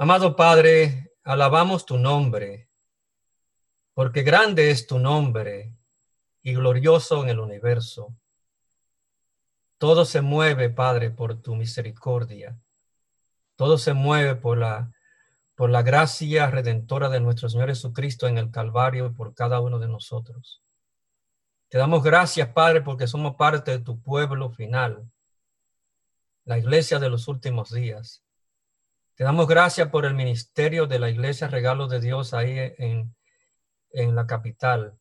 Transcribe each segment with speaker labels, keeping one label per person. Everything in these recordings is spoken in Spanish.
Speaker 1: Amado Padre, alabamos tu nombre, porque grande es tu nombre y glorioso en el universo. Todo se mueve, Padre, por tu misericordia. Todo se mueve por la, por la gracia redentora de nuestro Señor Jesucristo en el Calvario y por cada uno de nosotros. Te damos gracias, Padre, porque somos parte de tu pueblo final, la iglesia de los últimos días. Te damos gracias por el ministerio de la iglesia Regalo de Dios ahí en, la capital.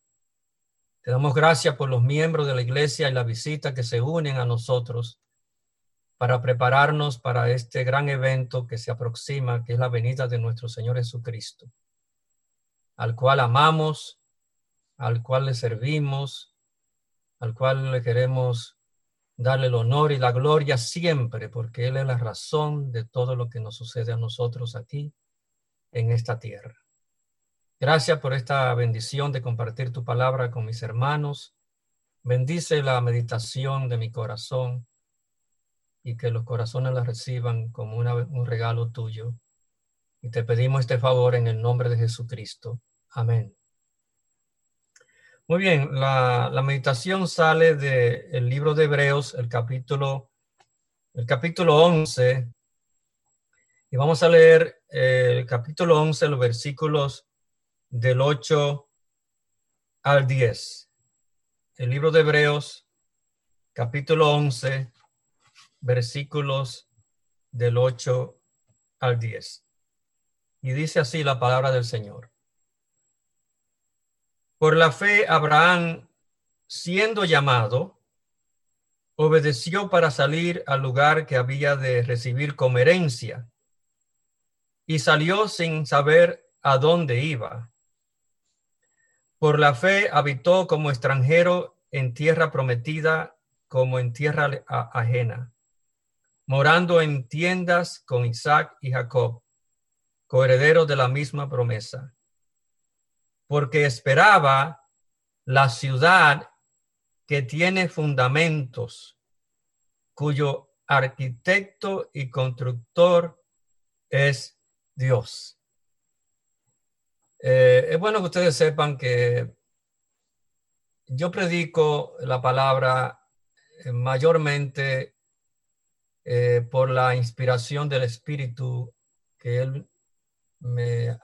Speaker 1: Te damos gracias por los miembros de la iglesia y la visita que se unen a nosotros para prepararnos para este gran evento que se aproxima, que es la venida de nuestro Señor Jesucristo, al cual amamos, al cual le servimos, al cual le queremos darle el honor y la gloria siempre, porque Él es la razón de todo lo que nos sucede a nosotros aquí en esta tierra. Gracias por esta bendición de compartir tu palabra con mis hermanos. Bendice la meditación de mi corazón y que los corazones la reciban como un regalo tuyo. Y te pedimos este favor en el nombre de Jesucristo. Amén. Muy bien, la, meditación sale del libro de Hebreos, el capítulo, el capítulo 11, y vamos a leer eh, el capítulo 11, los versículos del 8 al 10. El libro de Hebreos, capítulo 11, versículos del 8 al 10. Y dice así la palabra del Señor. Por la fe, Abraham, siendo llamado, obedeció para salir al lugar que había de recibir como herencia y salió sin saber a dónde iba. Por la fe habitó como extranjero en tierra prometida como en tierra ajena, morando en tiendas con Isaac y Jacob, coherederos de la misma promesa porque esperaba la ciudad que tiene fundamentos, cuyo arquitecto y constructor es Dios. Eh, es bueno que ustedes sepan que yo predico la palabra eh, mayormente eh, por la inspiración del Espíritu que Él me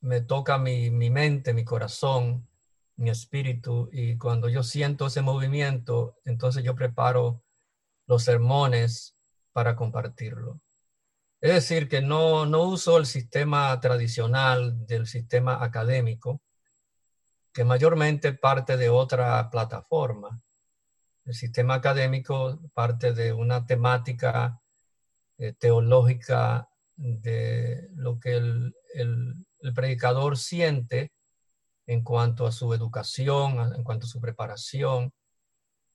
Speaker 1: me toca mi, mente, mi corazón, mi espíritu, y cuando yo siento ese movimiento, entonces yo preparo los sermones para compartirlo. Es decir, que no, no uso el sistema tradicional del sistema académico, que mayormente parte de otra plataforma. El sistema académico parte de una temática eh, teológica de lo que el, el predicador siente en cuanto a su educación, en cuanto a su preparación,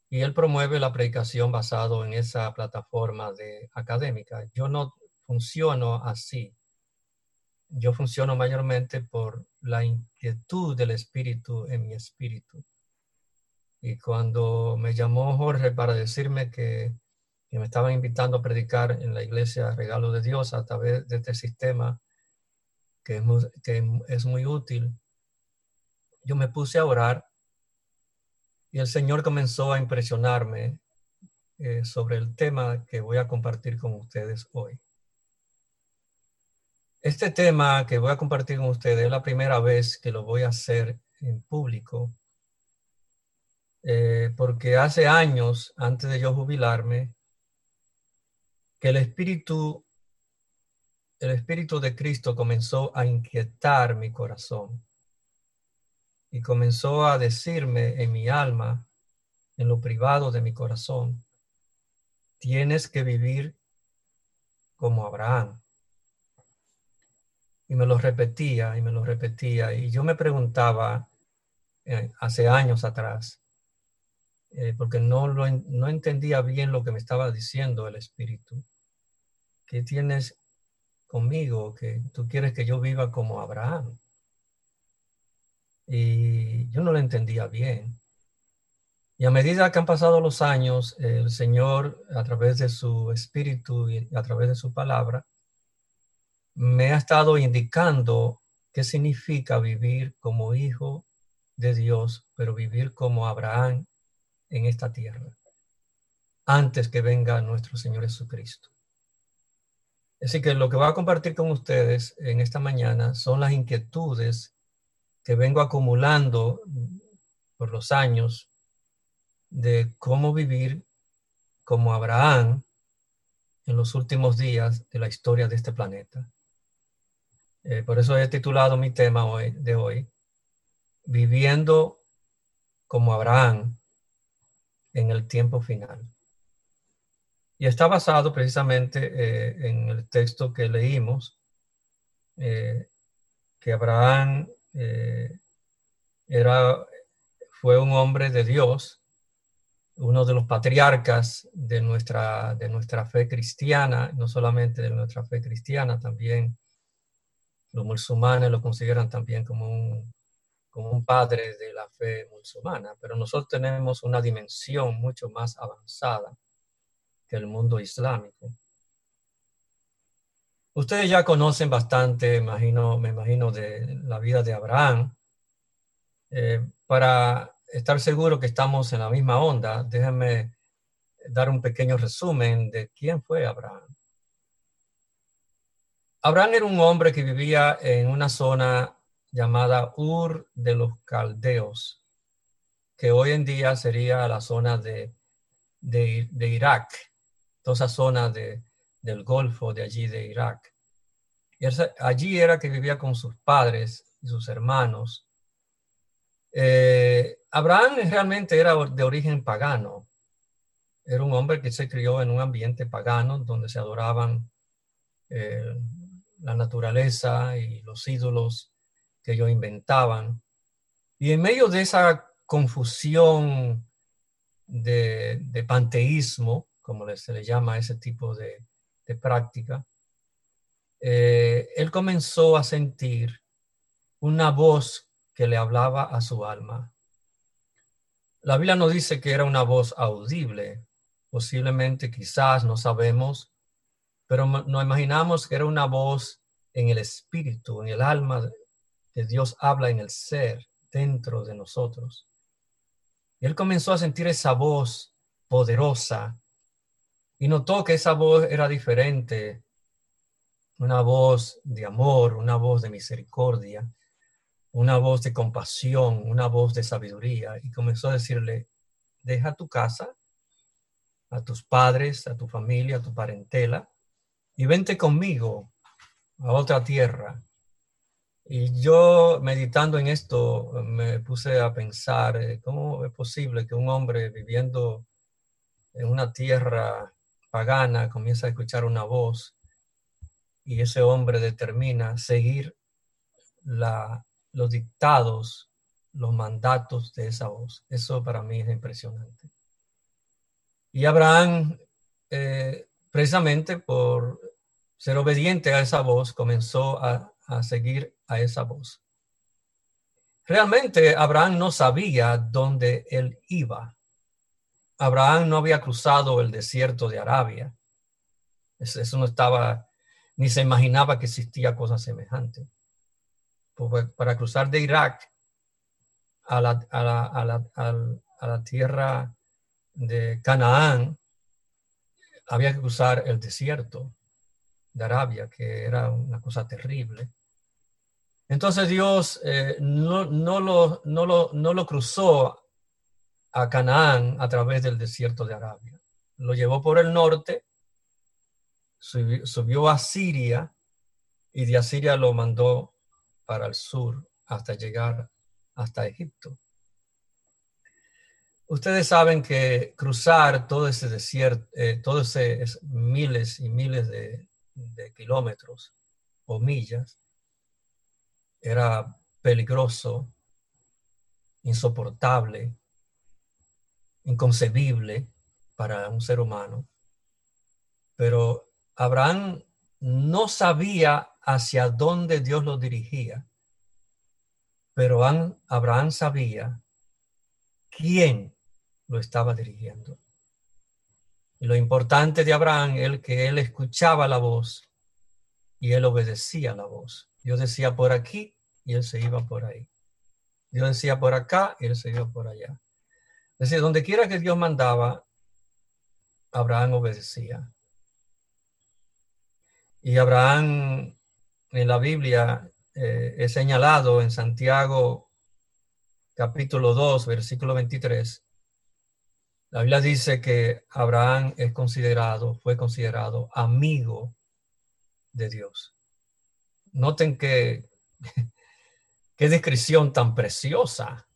Speaker 1: y él promueve la predicación basado en esa plataforma de académica. Yo no funciono así. Yo funciono mayormente por la inquietud del espíritu en mi espíritu. Y cuando me llamó Jorge para decirme que, que me estaban invitando a predicar en la iglesia Regalo de Dios a través de este sistema, que es muy, útil, yo me puse a orar y el Señor comenzó a impresionarme eh, sobre el tema que voy a compartir con ustedes hoy. Este tema que voy a compartir con ustedes es la primera vez que lo voy a hacer en público, eh, porque hace años, antes de yo jubilarme, que el Espíritu el Espíritu de Cristo comenzó a inquietar mi corazón y comenzó a decirme en mi alma, en lo privado de mi corazón, tienes que vivir como Abraham. Y me lo repetía y me lo repetía. Y yo me preguntaba eh, hace años atrás, eh, porque no, lo, no entendía bien lo que me estaba diciendo el Espíritu, que tienes conmigo, que tú quieres que yo viva como Abraham. Y yo no lo entendía bien. Y a medida que han pasado los años, el Señor, a través de su espíritu y a través de su palabra, me ha estado indicando qué significa vivir como hijo de Dios, pero vivir como Abraham en esta tierra, antes que venga nuestro Señor Jesucristo. Así que lo que voy a compartir con ustedes en esta mañana son las inquietudes que vengo acumulando por los años de cómo vivir como Abraham en los últimos días de la historia de este planeta. Eh, por eso he titulado mi tema de hoy, Viviendo como Abraham en el tiempo final. Y está basado precisamente eh, en el texto que leímos, eh, que Abraham era, fue un hombre de Dios, uno de los patriarcas de nuestra, de nuestra fe cristiana, no solamente de nuestra fe cristiana, también los musulmanes lo consideran también como un, como un padre de la fe musulmana, pero nosotros tenemos una dimensión mucho más avanzada que el mundo islámico. Ustedes ya conocen bastante, imagino, me imagino, de la vida de Abraham. Eh, para estar seguro que estamos en la misma onda, déjenme dar un pequeño resumen de quién fue Abraham. Abraham era un hombre que vivía en una zona llamada Ur de los Caldeos, que hoy en día sería la zona de, de, Irak, toda esa zona de, del Golfo de allí de Irak. Y allí era que vivía con sus padres y sus hermanos. Eh, Abraham realmente era de origen pagano. Era un hombre que se crió en un ambiente pagano donde se adoraban eh, la naturaleza y los ídolos que ellos inventaban. Y en medio de esa confusión de, panteísmo, como se le llama ese tipo de, práctica, eh, él comenzó a sentir una voz que le hablaba a su alma. La Biblia no dice que era una voz audible, posiblemente, quizás, no sabemos, pero nos imaginamos que era una voz en el espíritu, en el alma, que Dios habla en el ser, dentro de nosotros. Él comenzó a sentir esa voz poderosa y notó que esa voz era diferente, una voz de amor, una voz de misericordia, una voz de compasión, una voz de sabiduría. Y comenzó a decirle, deja tu casa, a tus padres, a tu familia, a tu parentela, y vente conmigo a otra tierra. Y yo meditando en esto me puse a pensar eh, cómo es posible que un hombre viviendo en una tierra pagana comienza a escuchar una voz y ese hombre determina seguir la, los dictados, los mandatos de esa voz. Eso para mí es impresionante. Y Abraham eh, precisamente por ser obediente a esa voz, comenzó a, seguir a esa voz. Realmente Abraham no sabía dónde él iba. Abraham no había cruzado el desierto de Arabia. Eso no estaba, ni se imaginaba que existía cosa semejante. Para cruzar de Irak a la, a la tierra de Canaán, había que cruzar el desierto de Arabia, que era una cosa terrible. Entonces Dios eh, no lo cruzó a Canaán a través del desierto de Arabia. Lo llevó por el norte, subió, a Siria y de Asiria lo mandó para el sur hasta llegar hasta Egipto. Ustedes saben que cruzar todo ese desierto, eh, todos esos miles y miles de, kilómetros o millas era peligroso, insoportable, inconcebible para un ser humano. Pero Abraham no sabía hacia dónde Dios lo dirigía, pero Abraham sabía quién lo estaba dirigiendo. Y lo importante de Abraham es que él escuchaba la voz y él obedecía la voz. Dios decía por aquí y él se iba por ahí. Dios decía por acá y él se iba por allá. Decir, donde quiera que Dios mandaba, Abraham obedecía. Y Abraham en la Biblia eh, es señalado en Santiago capítulo 2, versículo 23. La Biblia dice que Abraham es considerado, fue considerado amigo de Dios. Noten que qué descripción tan preciosa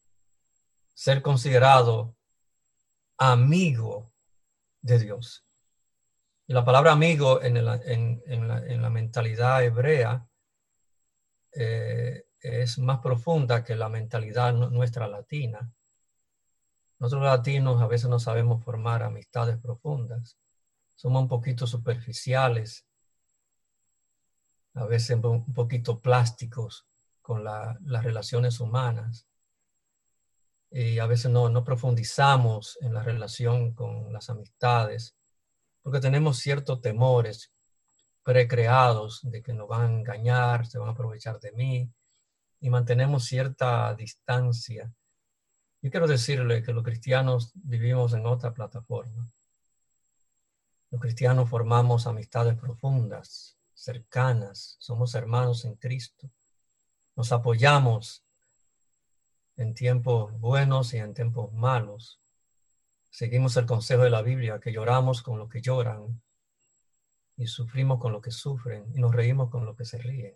Speaker 1: ser considerado amigo de Dios. Y la palabra amigo en, la, mentalidad hebrea eh, es más profunda que la mentalidad nuestra latina. Nosotros latinos a veces no sabemos formar amistades profundas. Somos un poquito superficiales, a veces un poquito plásticos con las relaciones humanas. Y a veces no, no profundizamos en la relación con las amistades porque tenemos ciertos temores precreados de que nos van a engañar, se van a aprovechar de mí y mantenemos cierta distancia. Yo quiero decirle que los cristianos vivimos en otra plataforma. Los cristianos formamos amistades profundas, cercanas, somos hermanos en Cristo. Nos apoyamos en tiempos buenos y en tiempos malos. Seguimos el consejo de la Biblia, que lloramos con lo que lloran y sufrimos con lo que sufren y nos reímos con lo que se ríen.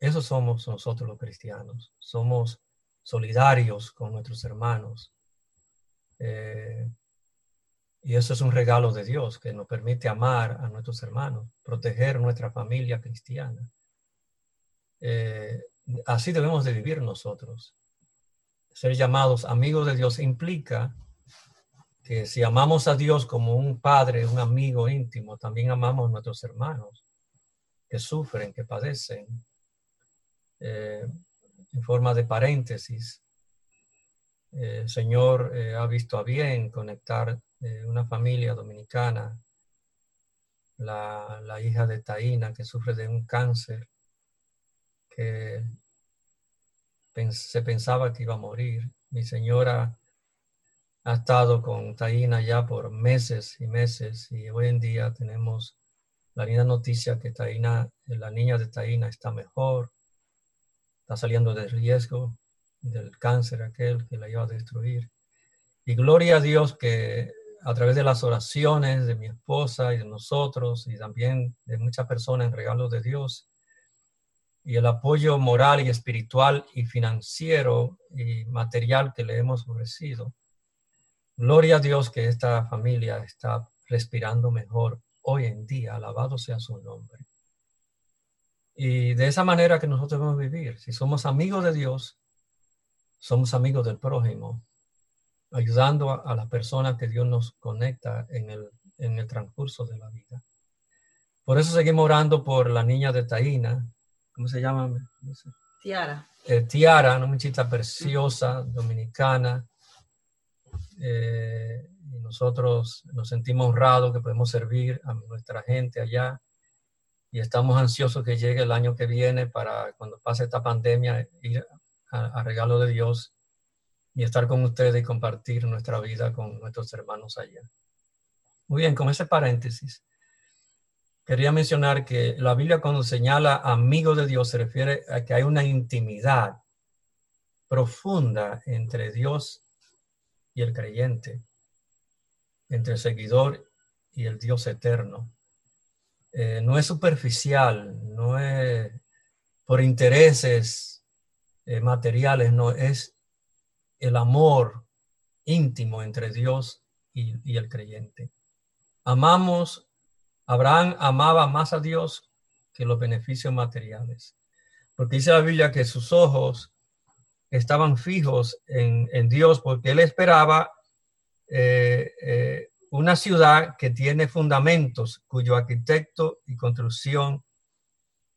Speaker 1: Eso somos nosotros los cristianos. Somos solidarios con nuestros hermanos. Eh, y eso es un regalo de Dios que nos permite amar a nuestros hermanos, proteger nuestra familia cristiana. Eh, así debemos de vivir nosotros. Ser llamados amigos de Dios implica que si amamos a Dios como un padre, un amigo íntimo, también amamos a nuestros hermanos que sufren, que padecen, eh, en forma de paréntesis, eh, el Señor eh, ha visto a bien conectar una familia dominicana, la, hija de Taina que sufre de un cáncer, se pensaba que iba a morir. Mi señora ha estado con Taina ya por meses y meses y hoy en día tenemos la linda noticia que Taina, la niña de Taina está mejor, está saliendo del riesgo del cáncer aquel que la iba a destruir. Y gloria a Dios que a través de las oraciones de mi esposa y de nosotros y también de muchas personas en regalo de Dios y el apoyo moral y espiritual y financiero y material que le hemos ofrecido. Gloria a Dios que esta familia está respirando mejor hoy en día. Alabado sea su nombre. Y de esa manera que nosotros debemos vivir. Si somos amigos de Dios, somos amigos del prójimo, ayudando a, las personas que Dios nos conecta en el, en el transcurso de la vida. Por eso seguimos orando por la niña de Taína. ¿Cómo se llama?
Speaker 2: Tiara.
Speaker 1: Eh, Tiara, una muchita preciosa, dominicana. Eh, y nosotros nos sentimos honrados que podemos servir a nuestra gente allá y estamos ansiosos que llegue el año que viene para cuando pase esta pandemia ir a, regalo de Dios y estar con ustedes y compartir nuestra vida con nuestros hermanos allá. Muy bien, con ese paréntesis, quería mencionar que la Biblia cuando señala amigo de Dios se refiere a que hay una intimidad profunda entre Dios y el creyente, entre el seguidor y el Dios eterno. Eh, no es superficial, no es por intereses eh, materiales, no, es el amor íntimo entre Dios y, el creyente. Amamos, Abraham amaba más a Dios que los beneficios materiales, porque dice la Biblia que sus ojos estaban fijos en, Dios porque él esperaba eh, una ciudad que tiene fundamentos, cuyo arquitecto y construcción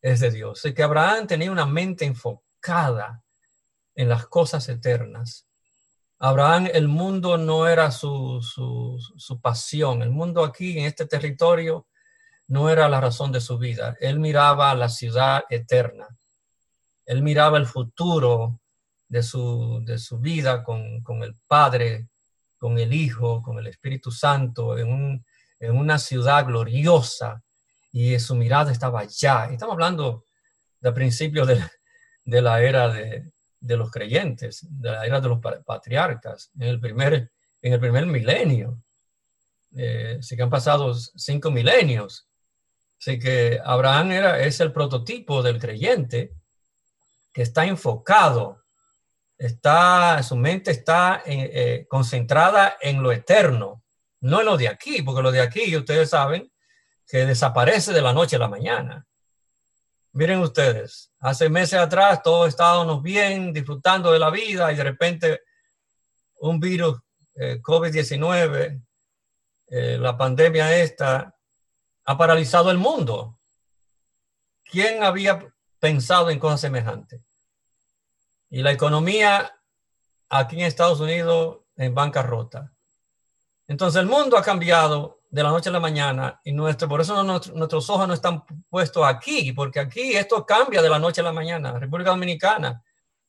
Speaker 1: es de Dios. Y que Abraham tenía una mente enfocada en las cosas eternas. Abraham, el mundo no era su, su, pasión. El mundo aquí, en este territorio, no era la razón de su vida. Él miraba la ciudad eterna. Él miraba el futuro de su, de su vida con, con el Padre, con el Hijo, con el Espíritu Santo, en, un, en una ciudad gloriosa. Y su mirada estaba allá. Estamos hablando de principios de, de la era de, de los creyentes, de la era de los patriarcas, en el primer, en el primer milenio. Eh, sí que han pasado cinco milenios. Así que Abraham era, es el prototipo del creyente que está enfocado, está, su mente está eh, eh, concentrada en lo eterno, no en lo de aquí, porque lo de aquí, ustedes saben, que desaparece de la noche a la mañana. Miren ustedes, hace meses atrás todos estábamos bien, disfrutando de la vida y de repente un virus eh, COVID-19, eh, la pandemia esta, ha paralizado el mundo. ¿Quién había pensado en cosas semejantes? Y la economía aquí en Estados Unidos en bancarrota. Entonces el mundo ha cambiado de la noche a la mañana y nuestro, por eso nuestros ojos no están puestos aquí, porque aquí esto cambia de la noche a la mañana. República Dominicana,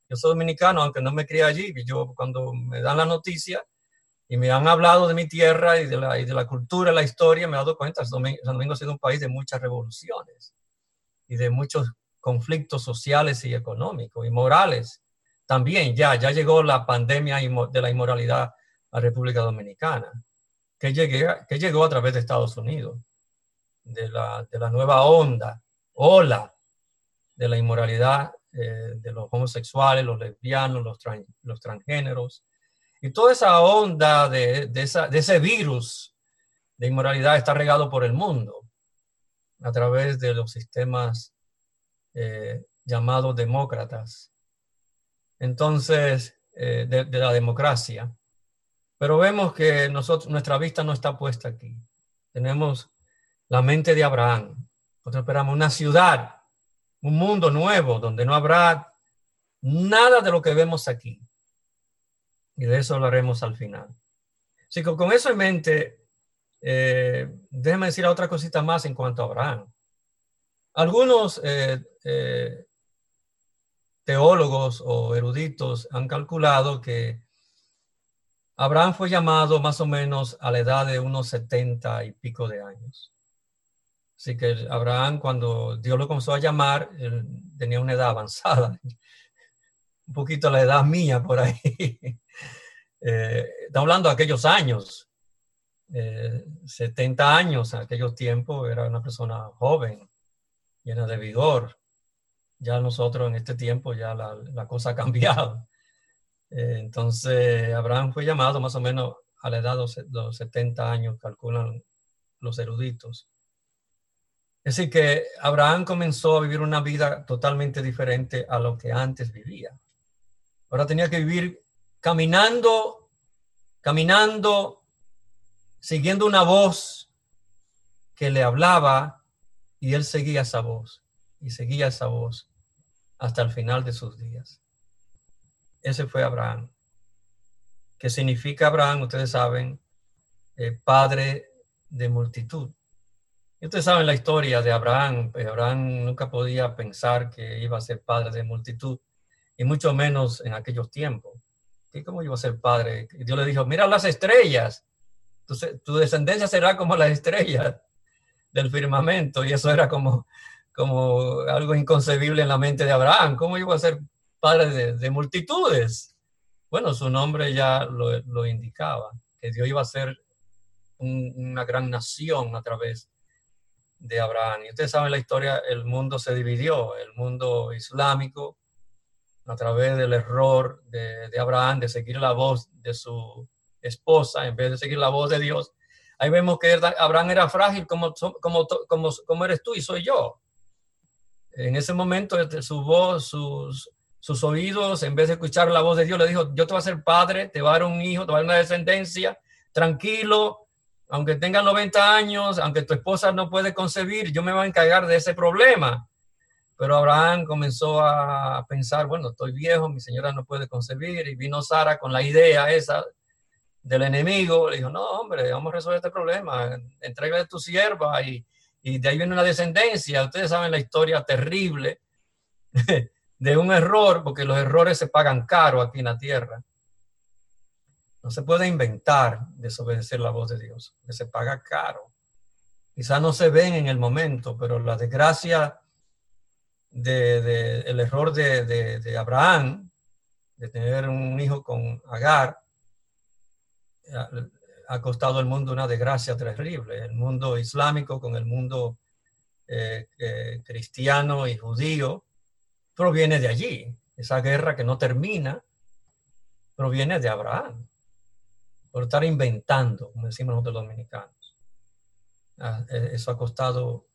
Speaker 1: yo soy dominicano, aunque no me crié allí, yo cuando me dan la noticia y me han hablado de mi tierra y de la, y de la cultura, la historia, me he dado cuenta, Santo Domingo ha sido un país de muchas revoluciones y de muchos conflictos sociales y económicos y morales. También ya, ya llegó la pandemia de la inmoralidad a República Dominicana que, llegué, que llegó a través de Estados Unidos, de la, de la nueva onda, ola de la inmoralidad eh, de los homosexuales, los lesbianos, los, los transgéneros. Y toda esa onda de, de, ese virus de inmoralidad está regado por el mundo a través de los sistemas eh, llamados demócratas. Entonces, eh, de, de, la democracia. Pero vemos que nosotros, nuestra vista no está puesta aquí. Tenemos la mente de Abraham. Nosotros esperamos una ciudad, un mundo nuevo donde no habrá nada de lo que vemos aquí. Y de eso hablaremos al final. Así que con eso en mente, eh, déjeme decir otra cosita más en cuanto a Abraham. Algunos eh, eh, teólogos o eruditos han calculado que Abraham fue llamado más o menos a la edad de unos setenta y pico de años. Así que Abraham, cuando Dios lo comenzó a llamar, tenía una edad avanzada, un poquito la edad mía por ahí. Eh, está hablando de aquellos años, 70 eh, años en aquellos tiempos, era una persona joven, llena de vigor. Ya nosotros en este tiempo ya la, la cosa ha cambiado. Eh, entonces, Abraham fue llamado más o menos a la edad de los 70 años, calculan los eruditos. Es decir, que Abraham comenzó a vivir una vida totalmente diferente a lo que antes vivía. Ahora tenía que vivir caminando, caminando, siguiendo una voz que le hablaba y él seguía esa voz y seguía esa voz hasta el final de sus días. Ese fue Abraham. ¿Qué significa Abraham? Ustedes saben, eh, padre de multitud. Ustedes saben la historia de Abraham. Pues Abraham nunca podía pensar que iba a ser padre de multitud, y mucho menos en aquellos tiempos. ¿Y cómo iba a ser padre? Dios le dijo, mira las estrellas. tu descendencia será como las estrellas del firmamento. Y eso era como, como algo inconcebible en la mente de Abraham. ¿Cómo iba a ser padre de, multitudes. Bueno, su nombre ya lo, indicaba, que Dios iba a ser una gran nación a través de Abraham. Y ustedes saben la historia, el mundo se dividió, el mundo islámico, a través del error de, Abraham de seguir la voz de su esposa en vez de seguir la voz de Dios. Ahí vemos que Abraham era frágil como, como, como, como eres tú y soy yo. En ese momento su voz, sus, sus oídos, en vez de escuchar la voz de Dios, le dijo, yo te voy a ser padre, te voy a dar un hijo, te voy a dar una descendencia, tranquilo, aunque tenga 90 años, aunque tu esposa no puede concebir, yo me voy a encargar de ese problema. Pero Abraham comenzó a pensar, bueno, estoy viejo, mi señora no puede concebir, y vino Sara con la idea esa del enemigo, le dijo, no, hombre, vamos a resolver este problema, entrega tu sierva y, y de ahí viene una descendencia. Ustedes saben la historia terrible de un error, porque los errores se pagan caro aquí en la tierra. No se puede inventar desobedecer la voz de Dios, que se paga caro. Quizás no se ven en el momento, pero la desgracia de, el error de, de, Abraham, de tener un hijo con Agar, ha costado al mundo una desgracia terrible. El mundo islámico con el mundo eh, eh, cristiano y judío proviene de allí. Esa guerra que no termina proviene de Abraham por estar inventando, como decimos nosotros dominicanos. Ah, e, eso ha costado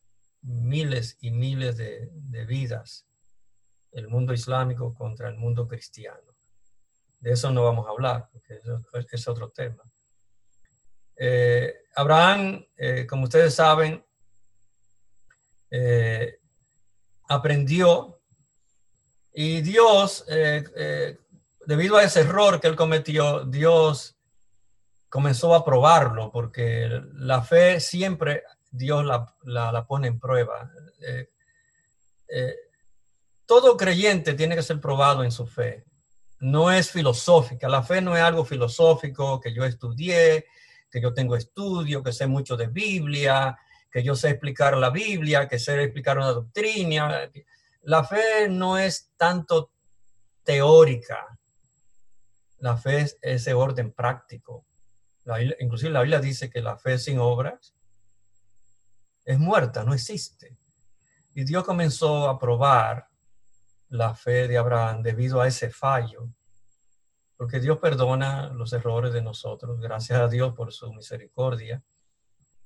Speaker 1: miles y miles de, vidas, el mundo islámico contra el mundo cristiano. De eso no vamos a hablar, porque es otro tema. Eh, Abraham, eh, como ustedes saben, eh, aprendió y Dios, debido a ese error que él cometió, Dios comenzó a probarlo, porque la fe siempre Dios la, pone en prueba. Eh, eh, todo creyente tiene que ser probado en su fe. No es filosófica. La fe no es algo filosófico que yo estudié, que yo tengo estudio, que sé mucho de Biblia, que yo sé explicar la Biblia, que sé explicar una doctrina. La fe no es tanto teórica. La fe es ese orden práctico inclusive la Biblia dice que la fe sin obras es muerta, no existe. Y Dios comenzó a probar la fe de Abraham debido a ese fallo, porque Dios perdona los errores de nosotros, gracias a Dios por su misericordia,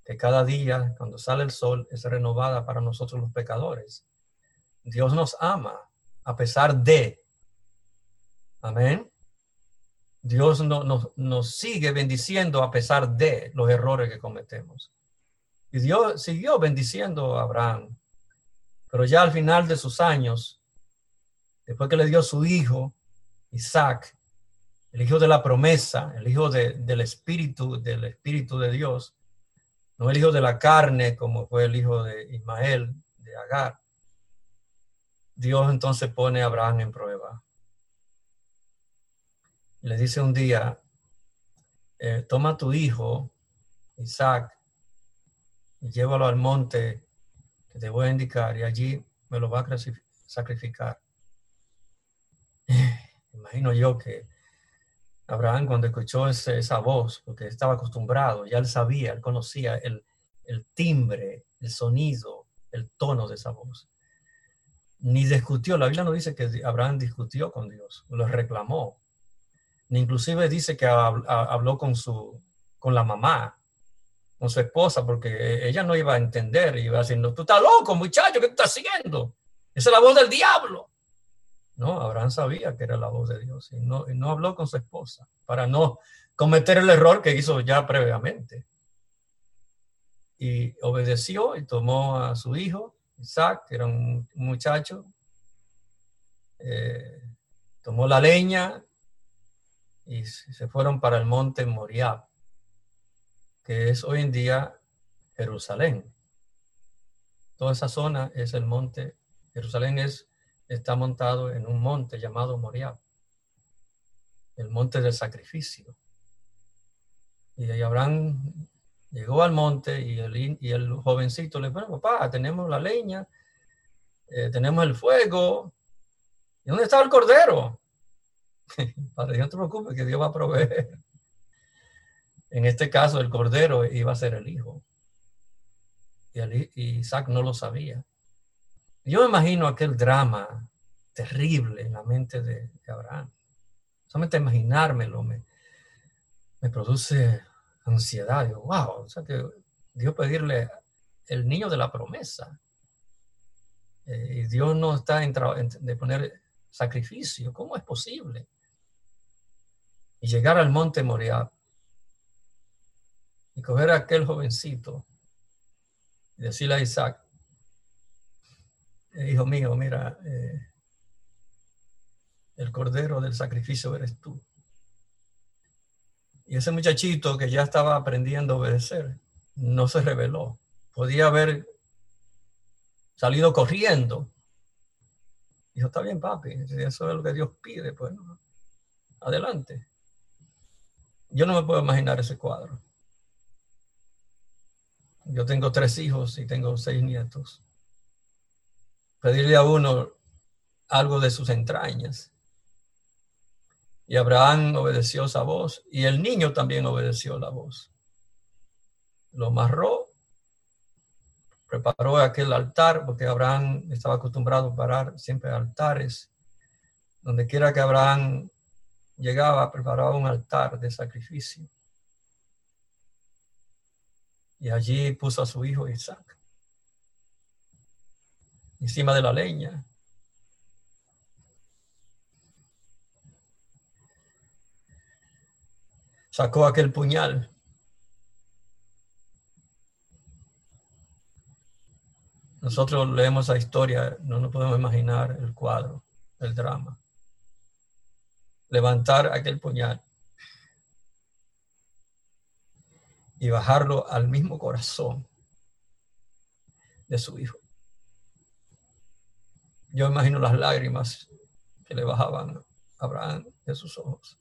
Speaker 1: que cada día, cuando sale el sol, es renovada para nosotros los pecadores. Dios nos ama a pesar de. Amén. Dios nos sigue bendiciendo a pesar de los errores que cometemos. Y Dios siguió bendiciendo a Abraham. Pero ya al final de sus años, después que le dio su hijo, Isaac, el hijo de la promesa, el hijo del espíritu, del espíritu de Dios, no el hijo de la carne como fue el hijo de Ismael, de Agar. Dios entonces pone a Abraham en prueba le dice un día, eh, toma tu hijo, Isaac, llévalo al monte que te voy a indicar y allí me lo va a sacrificar. Imagino yo que Abraham cuando escuchó esa voz, porque estaba acostumbrado, ya él sabía, él conocía el, el timbre, el sonido, el tono de esa voz. Ni discutió, la Biblia no dice que Abraham discutió con Dios, lo reclamó, Inclusive dice que habló con su, con la mamá, con su esposa, porque ella no iba a entender, iba haciendo, tú estás loco, muchacho, ¿qué estás haciendo? Esa es la voz del diablo. No, Abraham sabía que era la voz de Dios y no, y no habló con su esposa para no cometer el error que hizo ya previamente. Y obedeció y tomó a su hijo, Isaac, que era un muchacho, eh, tomó la leña, y se fueron para el monte Moriah, que es hoy en día Jerusalén. Toda esa zona es el monte. Jerusalén es, está montado en un monte llamado Moriah, el monte del sacrificio. Y ahí Abraham llegó al monte y el, y el jovencito le dijo, papá, tenemos la leña, eh, tenemos el fuego. ¿Y dónde está el cordero? Padre, no te preocupes, que Dios va a proveer. En este caso, el cordero iba a ser el hijo. Y, Isaac no lo sabía. Yo me imagino aquel drama terrible en la mente de, Abraham. Solamente imaginármelo me, me produce ansiedad. Digo, wow, o sea que Dios pedirle el niño de la promesa. Eh, y Dios no está en, de poner sacrificio. ¿Cómo es posible? y llegar al monte Moriah y coger a aquel jovencito y decirle a Isaac, eh, hijo mío, mira, eh, el cordero del sacrificio eres tú. Y ese muchachito que ya estaba aprendiendo a obedecer, no se reveló. Podía haber salido corriendo. Dijo, está bien, papi, eso es lo que Dios pide, pues adelante. Yo no me puedo imaginar ese cuadro. Yo tengo tres hijos y tengo seis nietos. Pedirle a uno algo de sus entrañas. Y Abraham obedeció esa voz y el niño también obedeció la voz. Lo amarró, preparó aquel altar, porque Abraham estaba acostumbrado a parar siempre altares. Donde quiera que Abraham llegaba, preparaba un altar de sacrificio. Y allí puso a su hijo Isaac encima de la leña. Sacó aquel puñal. Nosotros leemos la historia, no nos podemos imaginar el cuadro, el drama. Levantar aquel puñal y bajarlo al mismo corazón de su hijo. Yo imagino las lágrimas que le bajaban a Abraham de sus ojos.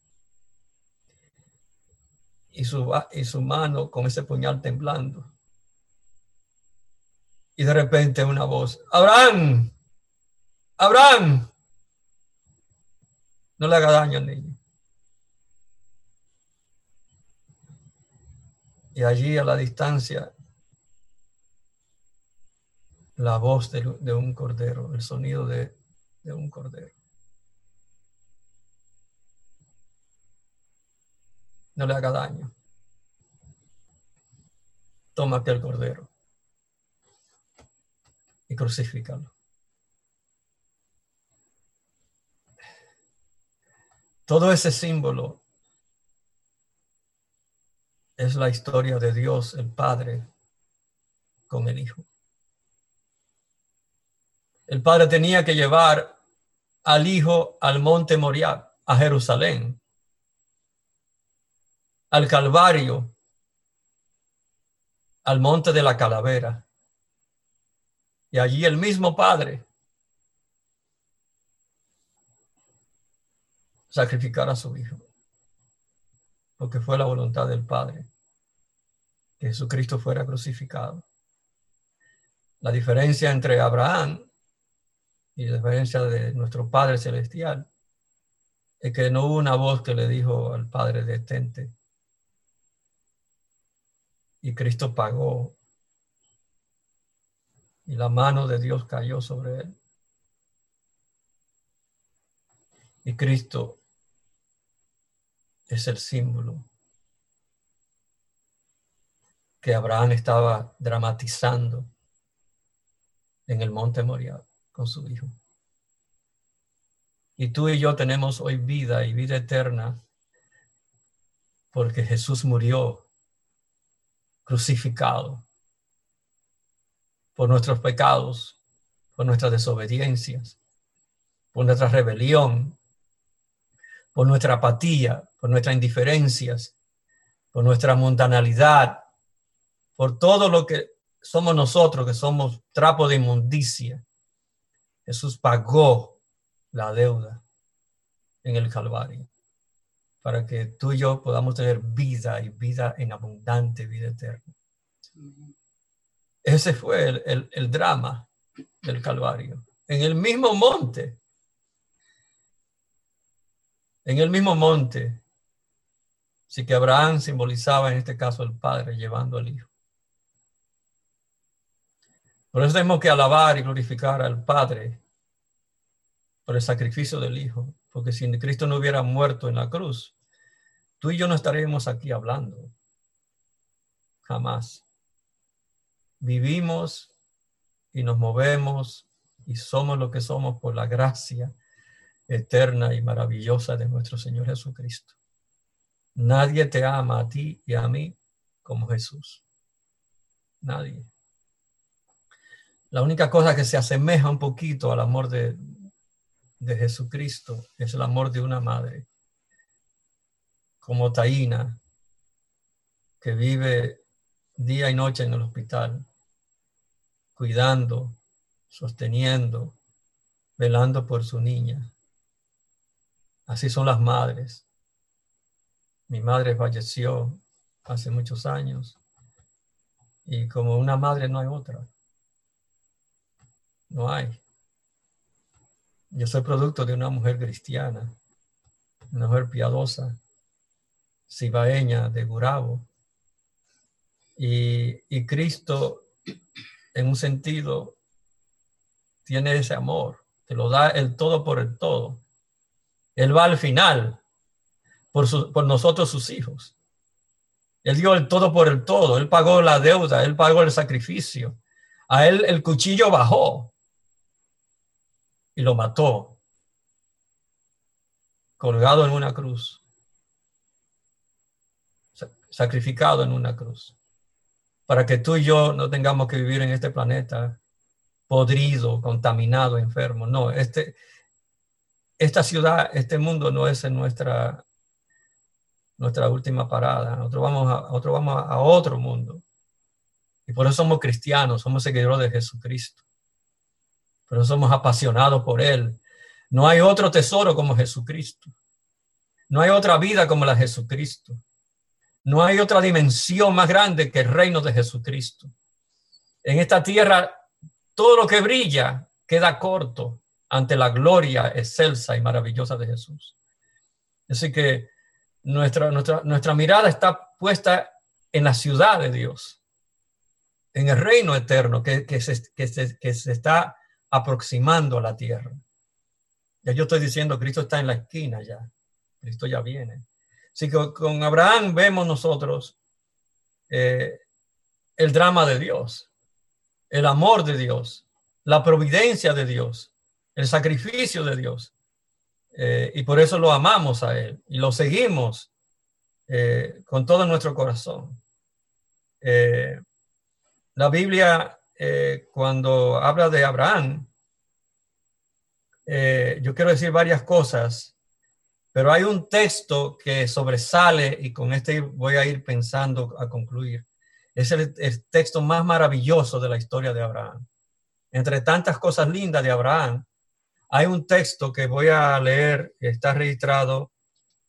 Speaker 1: Y su, y su mano con ese puñal temblando. Y de repente una voz, Abraham, Abraham, no le haga daño al niño. Y allí a la distancia, la voz de, un cordero, el sonido de, de un cordero. No le haga daño. Toma aquel cordero y crucifícalo. Todo ese símbolo es la historia de Dios, el Padre, con el Hijo. El Padre tenía que llevar al Hijo al monte Moriah, a Jerusalén, al Calvario, al monte de la calavera. Y allí el mismo Padre sacrificar a su Hijo, porque fue la voluntad del Padre que Jesucristo fuera crucificado. La diferencia entre Abraham y la diferencia de nuestro Padre Celestial es que no hubo una voz que le dijo al Padre detente. Y Cristo pagó. Y la mano de Dios cayó sobre él. Y Cristo es el símbolo que Abraham estaba dramatizando en el monte Moriah con su hijo. Y tú y yo tenemos hoy vida y vida eterna porque Jesús murió crucificado por nuestros pecados, por nuestras desobediencias, por nuestra rebelión, por nuestra apatía, por nuestras indiferencias, por nuestra mundanalidad, por todo lo que somos nosotros, que somos trapo de inmundicia. Jesús pagó la deuda en el Calvario para que tú y yo podamos tener vida y vida en abundante, vida eterna. Ese fue el, el drama del Calvario. En el mismo monte, en el mismo monte, sí que Abraham simbolizaba en este caso el Padre llevando al Hijo. Por eso tenemos que alabar y glorificar al Padre por el sacrificio del Hijo, porque si Cristo no hubiera muerto en la cruz, tú y yo no estaríamos aquí hablando. Jamás. Vivimos y nos movemos y somos lo que somos por la gracia eterna y maravillosa de nuestro Señor Jesucristo. Nadie te ama a ti y a mí como Jesús. Nadie. La única cosa que se asemeja un poquito al amor de, de Jesucristo es el amor de una madre, como Taína, que vive día y noche en el hospital, cuidando sosteniendo, velando por su niña. Así son las madres. Mi madre falleció hace muchos años y como una madre no hay otra. No hay. Yo soy producto de una mujer cristiana, una mujer piadosa, cibaeña de Gurabo. Y, y Cristo, en un sentido, tiene ese amor, te lo da el todo por el todo. Él va al final por, por nosotros sus hijos. Él dio el todo por el todo. Él pagó la deuda, él pagó el sacrificio. A él el cuchillo bajó y lo mató, colgado en una cruz, sacrificado en una cruz, para que tú y yo no tengamos que vivir en este planeta podrido, contaminado, enfermo. No, este, esta ciudad, este mundo no es nuestra, nuestra última parada. Nosotros vamos, a, nosotros vamos a otro mundo. Y por eso somos cristianos, somos seguidores de Jesucristo. Pero somos apasionados por Él. No hay otro tesoro como Jesucristo. No hay otra vida como la de Jesucristo. No hay otra dimensión más grande que el reino de Jesucristo. En esta tierra, todo lo que brilla queda corto ante la gloria excelsa y maravillosa de Jesús. Así que nuestra, nuestra, nuestra mirada está puesta en la ciudad de Dios, en el reino eterno que, que, se, que, se, que se está aproximando a la tierra. Ya yo estoy diciendo, Cristo está en la esquina ya, Cristo ya viene. Así que con Abraham vemos nosotros eh, el drama de Dios, el amor de Dios, la providencia de Dios, el sacrificio de Dios. Eh, y por eso lo amamos a Él y lo seguimos eh, con todo nuestro corazón. La Biblia, cuando habla de Abraham, yo quiero decir varias cosas, pero hay un texto que sobresale y con este voy a ir pensando a concluir. Es el texto más maravilloso de la historia de Abraham. Entre tantas cosas lindas de Abraham, hay un texto que voy a leer, que está registrado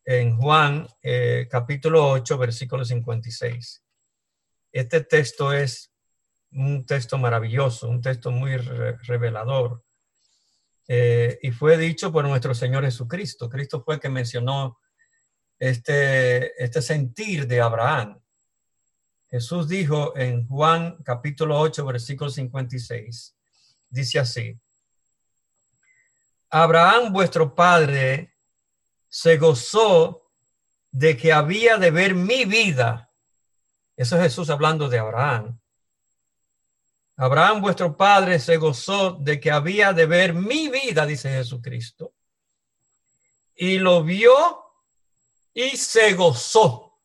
Speaker 1: en Juan eh, capítulo 8, versículo 56. Este texto es un texto maravilloso, un texto muy revelador. Eh, y fue dicho por nuestro Señor Jesucristo. Cristo fue el que mencionó este, este sentir de Abraham. Jesús dijo en Juan capítulo 8, versículo 56, dice así, Abraham, vuestro padre, se gozó de que había de ver mi vida. Eso es Jesús hablando de Abraham. Abraham, vuestro padre, se gozó de que había de ver mi vida, dice Jesucristo. Y lo vio y se gozó.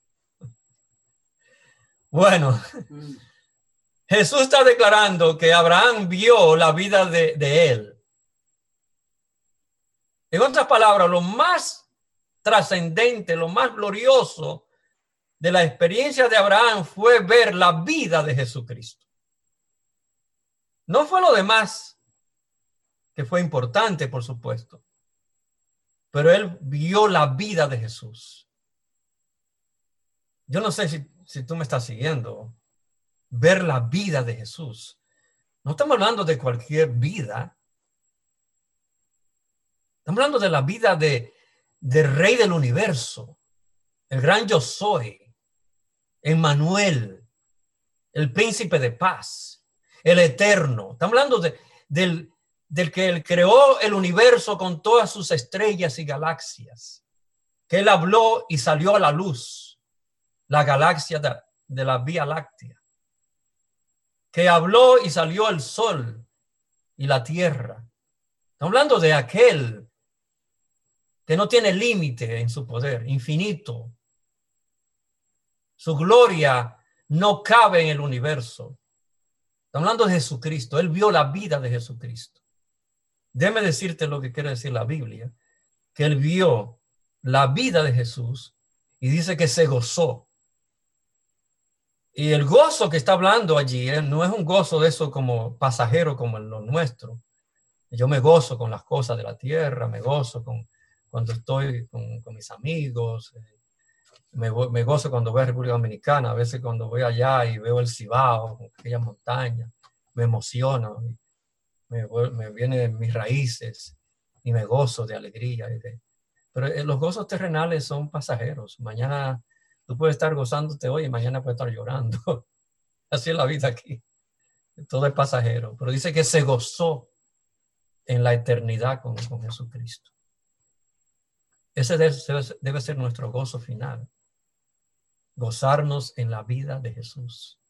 Speaker 1: Bueno. Jesús está declarando que Abraham vio la vida de, de él. En otras palabras, lo más trascendente, lo más glorioso de la experiencia de Abraham fue ver la vida de Jesucristo. No fue lo demás, que fue importante, por supuesto, pero él vio la vida de Jesús. Yo no sé si, tú me estás siguiendo, ver la vida de Jesús. No estamos hablando de cualquier vida, Estamos hablando de la vida de, del rey del universo, el gran yo soy, Emmanuel, el príncipe de paz, el eterno. Estamos hablando de, del, del que él creó el universo con todas sus estrellas y galaxias, que él habló y salió a la luz, la galaxia de, de la Vía Láctea, que habló y salió el sol y la tierra. Estamos hablando de aquel que no tiene límite en su poder, infinito. Su gloria no cabe en el universo. Estamos hablando de Jesucristo. Él vio la vida de Jesucristo. Déjame decirte lo que quiere decir la Biblia, que él vio la vida de Jesús y dice que se gozó. Y el gozo que está hablando allí eh, no es un gozo de eso como pasajero como lo nuestro. Yo me gozo con las cosas de la tierra, me gozo con cuando estoy con, mis amigos, eh, me, me, gozo cuando voy a República Dominicana, a veces cuando voy allá y veo el Cibao, aquella montaña, me emociono, me, me vienen mis raíces y me gozo de alegría. pero eh, los gozos terrenales son pasajeros. Mañana tú puedes estar gozándote hoy y mañana puedes estar llorando. Así es la vida aquí. Todo es pasajero. Pero dice que se gozó en la eternidad con, con Jesucristo. Ese debe ser nuestro gozo final. Gozarnos en la vida de Jesús.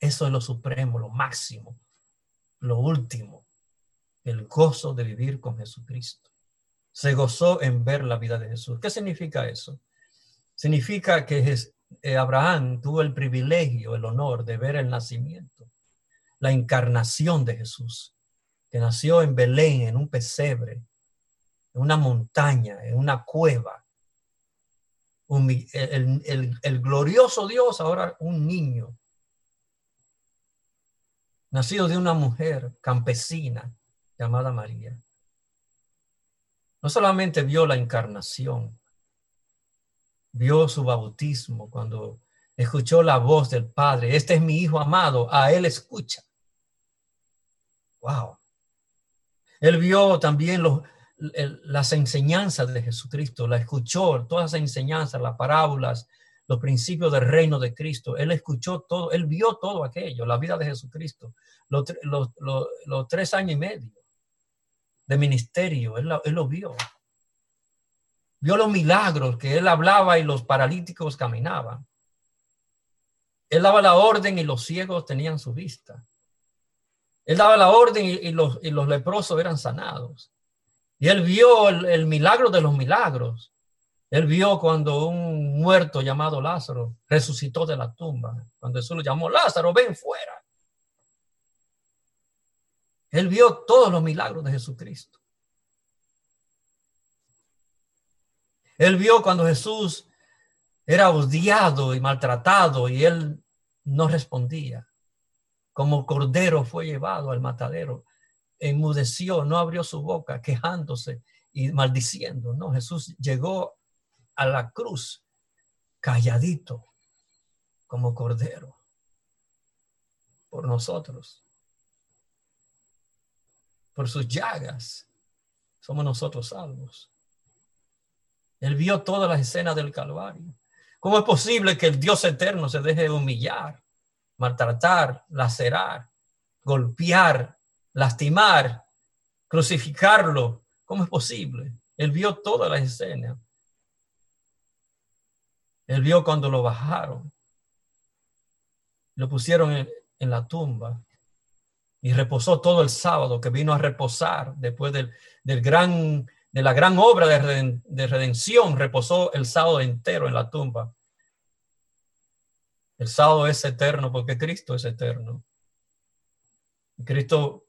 Speaker 1: Eso es lo supremo, lo máximo, lo último. El gozo de vivir con Jesucristo. Se gozó en ver la vida de Jesús. ¿Qué significa eso? Significa que eh, Abraham tuvo el privilegio, el honor de ver el nacimiento, la encarnación de Jesús, que nació en Belén, en un pesebre, en una montaña, en una cueva. El, glorioso Dios, ahora un niño, nacido de una mujer campesina llamada María. No solamente vio la encarnación, vio su bautismo cuando escuchó la voz del Padre, este es mi Hijo amado, a Él escucha. Wow. Él vio también los, las enseñanzas de Jesucristo, la escuchó, todas las enseñanzas, las parábolas, los principios del reino de Cristo. Él escuchó todo, él vio todo aquello, la vida de Jesucristo, los, tres años y medio de ministerio, él, lo vio. Vio los milagros que él hablaba y los paralíticos caminaban. Él daba la orden y los ciegos tenían su vista. Él daba la orden los, y los leprosos eran sanados. Y él vio el, milagro de los milagros. Él vio cuando un muerto llamado Lázaro resucitó de la tumba. Cuando Jesús lo llamó, Lázaro, ven fuera. Él vio todos los milagros de Jesucristo. Él vio cuando Jesús era odiado y maltratado y él no respondía. Como cordero fue llevado al matadero enmudeció, no abrió su boca quejándose y maldiciendo. No, Jesús llegó a la cruz calladito como cordero por nosotros. Por sus llagas somos nosotros salvos. Él vio todas las escenas del Calvario. ¿Cómo es posible que el Dios eterno se deje humillar, maltratar, lacerar, golpear, lastimar, crucificarlo. ¿Cómo es posible? Él vio toda la escena. Él vio cuando lo bajaron. Lo pusieron en, la tumba y reposó todo el sábado que vino a reposar después del, gran, de la gran obra de, de redención. Reposó el sábado entero en la tumba. El sábado es eterno porque Cristo es eterno. Cristo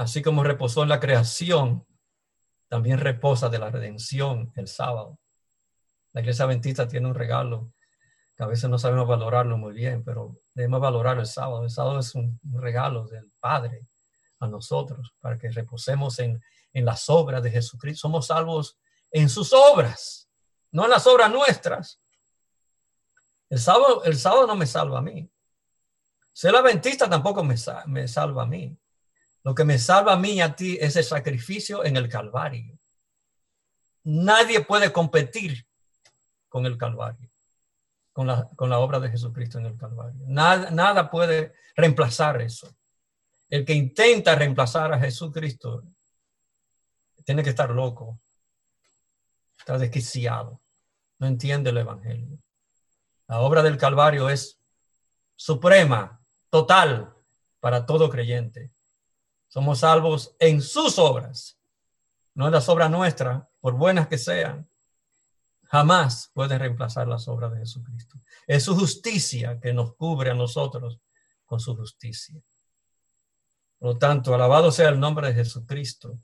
Speaker 1: Así como reposó en la creación, también reposa de la redención el sábado. La iglesia adventista tiene un regalo que a veces no sabemos valorarlo muy bien, pero debemos valorar el sábado. El sábado es un, regalo del Padre a nosotros para que reposemos en, en las obras de Jesucristo. Somos salvos en sus obras, no en las obras nuestras. El sábado, el sábado no me salva a mí. Ser adventista tampoco me, me salva a mí. Lo que me salva a mí y a ti es el sacrificio en el Calvario. Nadie puede competir con el Calvario, con la, con la obra de Jesucristo en el Calvario. Nada, nada puede reemplazar eso. El que intenta reemplazar a Jesucristo tiene que estar loco, está desquiciado, no entiende el Evangelio. La obra del Calvario es suprema, total para todo creyente. Somos salvos en sus obras, no en las obras nuestras, por buenas que sean. Jamás pueden reemplazar las obras de Jesucristo. Es su justicia que nos cubre a nosotros con su justicia. Por lo tanto, alabado sea el nombre de Jesucristo.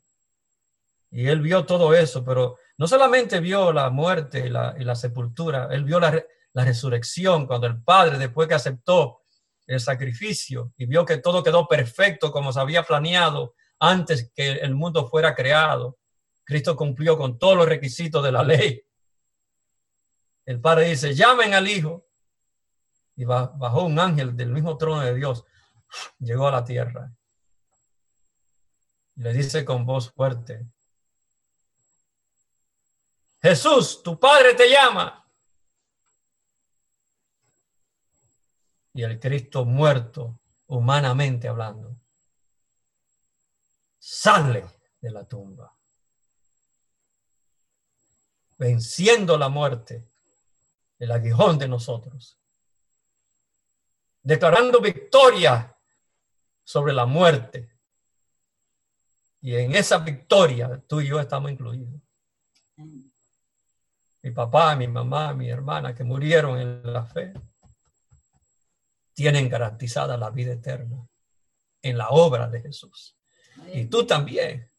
Speaker 1: Y él vio todo eso, pero no solamente vio la muerte y la, sepultura, él vio la, la resurrección, cuando el Padre, después que aceptó el sacrificio y vio que todo quedó perfecto como se había planeado antes que el mundo fuera creado, Cristo cumplió con todos los requisitos de la ley. El Padre dice, llamen al Hijo. Y bajó un ángel del mismo trono de Dios, llegó a la tierra. Y le dice con voz fuerte, Jesús, tu Padre te llama. Y el Cristo muerto, humanamente hablando, sale de la tumba, venciendo la muerte, el aguijón de nosotros, declarando victoria sobre la muerte. Y en esa victoria tú y yo estamos incluidos mi papá, mi mamá, mi hermana que murieron en la fe, tienen garantizada la vida eterna en la obra de Jesús. Y tú también.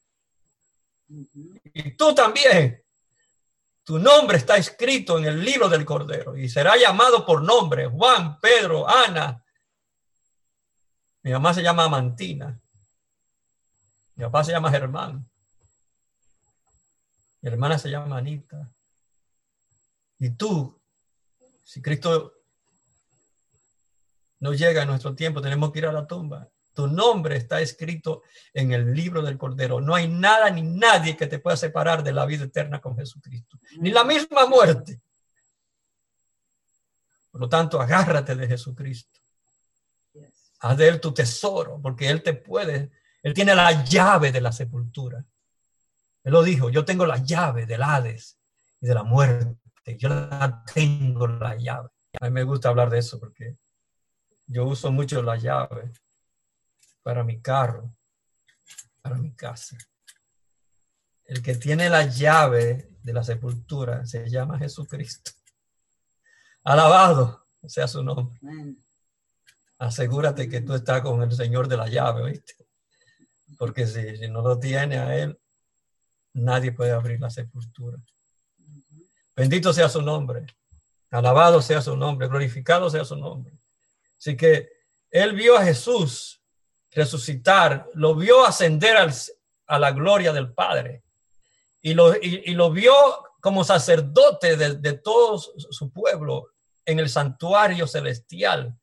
Speaker 1: Y tú también. Tu nombre está escrito en el libro del Cordero y será llamado por nombre Juan, Pedro, Ana. Mi mamá se llama Amantina. Mi papá se llama Germán. Mi hermana se llama Anita. Y tú, si Cristo no llega a nuestro tiempo, tenemos que ir a la tumba. Tu nombre está escrito en el libro del Cordero. No hay nada ni nadie que te pueda separar de la vida eterna con Jesucristo, ni la misma muerte. Por lo tanto, agárrate de Jesucristo. Haz de él tu tesoro, porque él te puede, él tiene la llave de la sepultura. Él lo dijo, yo tengo la llave del Hades y de la muerte. Yo la tengo la llave. A mí me gusta hablar de eso porque yo uso mucho la llave para mi carro, para mi casa. El que tiene la llave de la sepultura se llama Jesucristo. Alabado sea su nombre. Asegúrate que tú estás con el Señor de la llave, ¿oíste? Porque si, si no lo tiene a Él, nadie puede abrir la sepultura. Bendito sea su nombre. Alabado sea su nombre. Glorificado sea su nombre. Así que él vio a Jesús resucitar, lo vio ascender a la gloria del Padre y lo, vio como sacerdote de, todo su pueblo en el santuario celestial,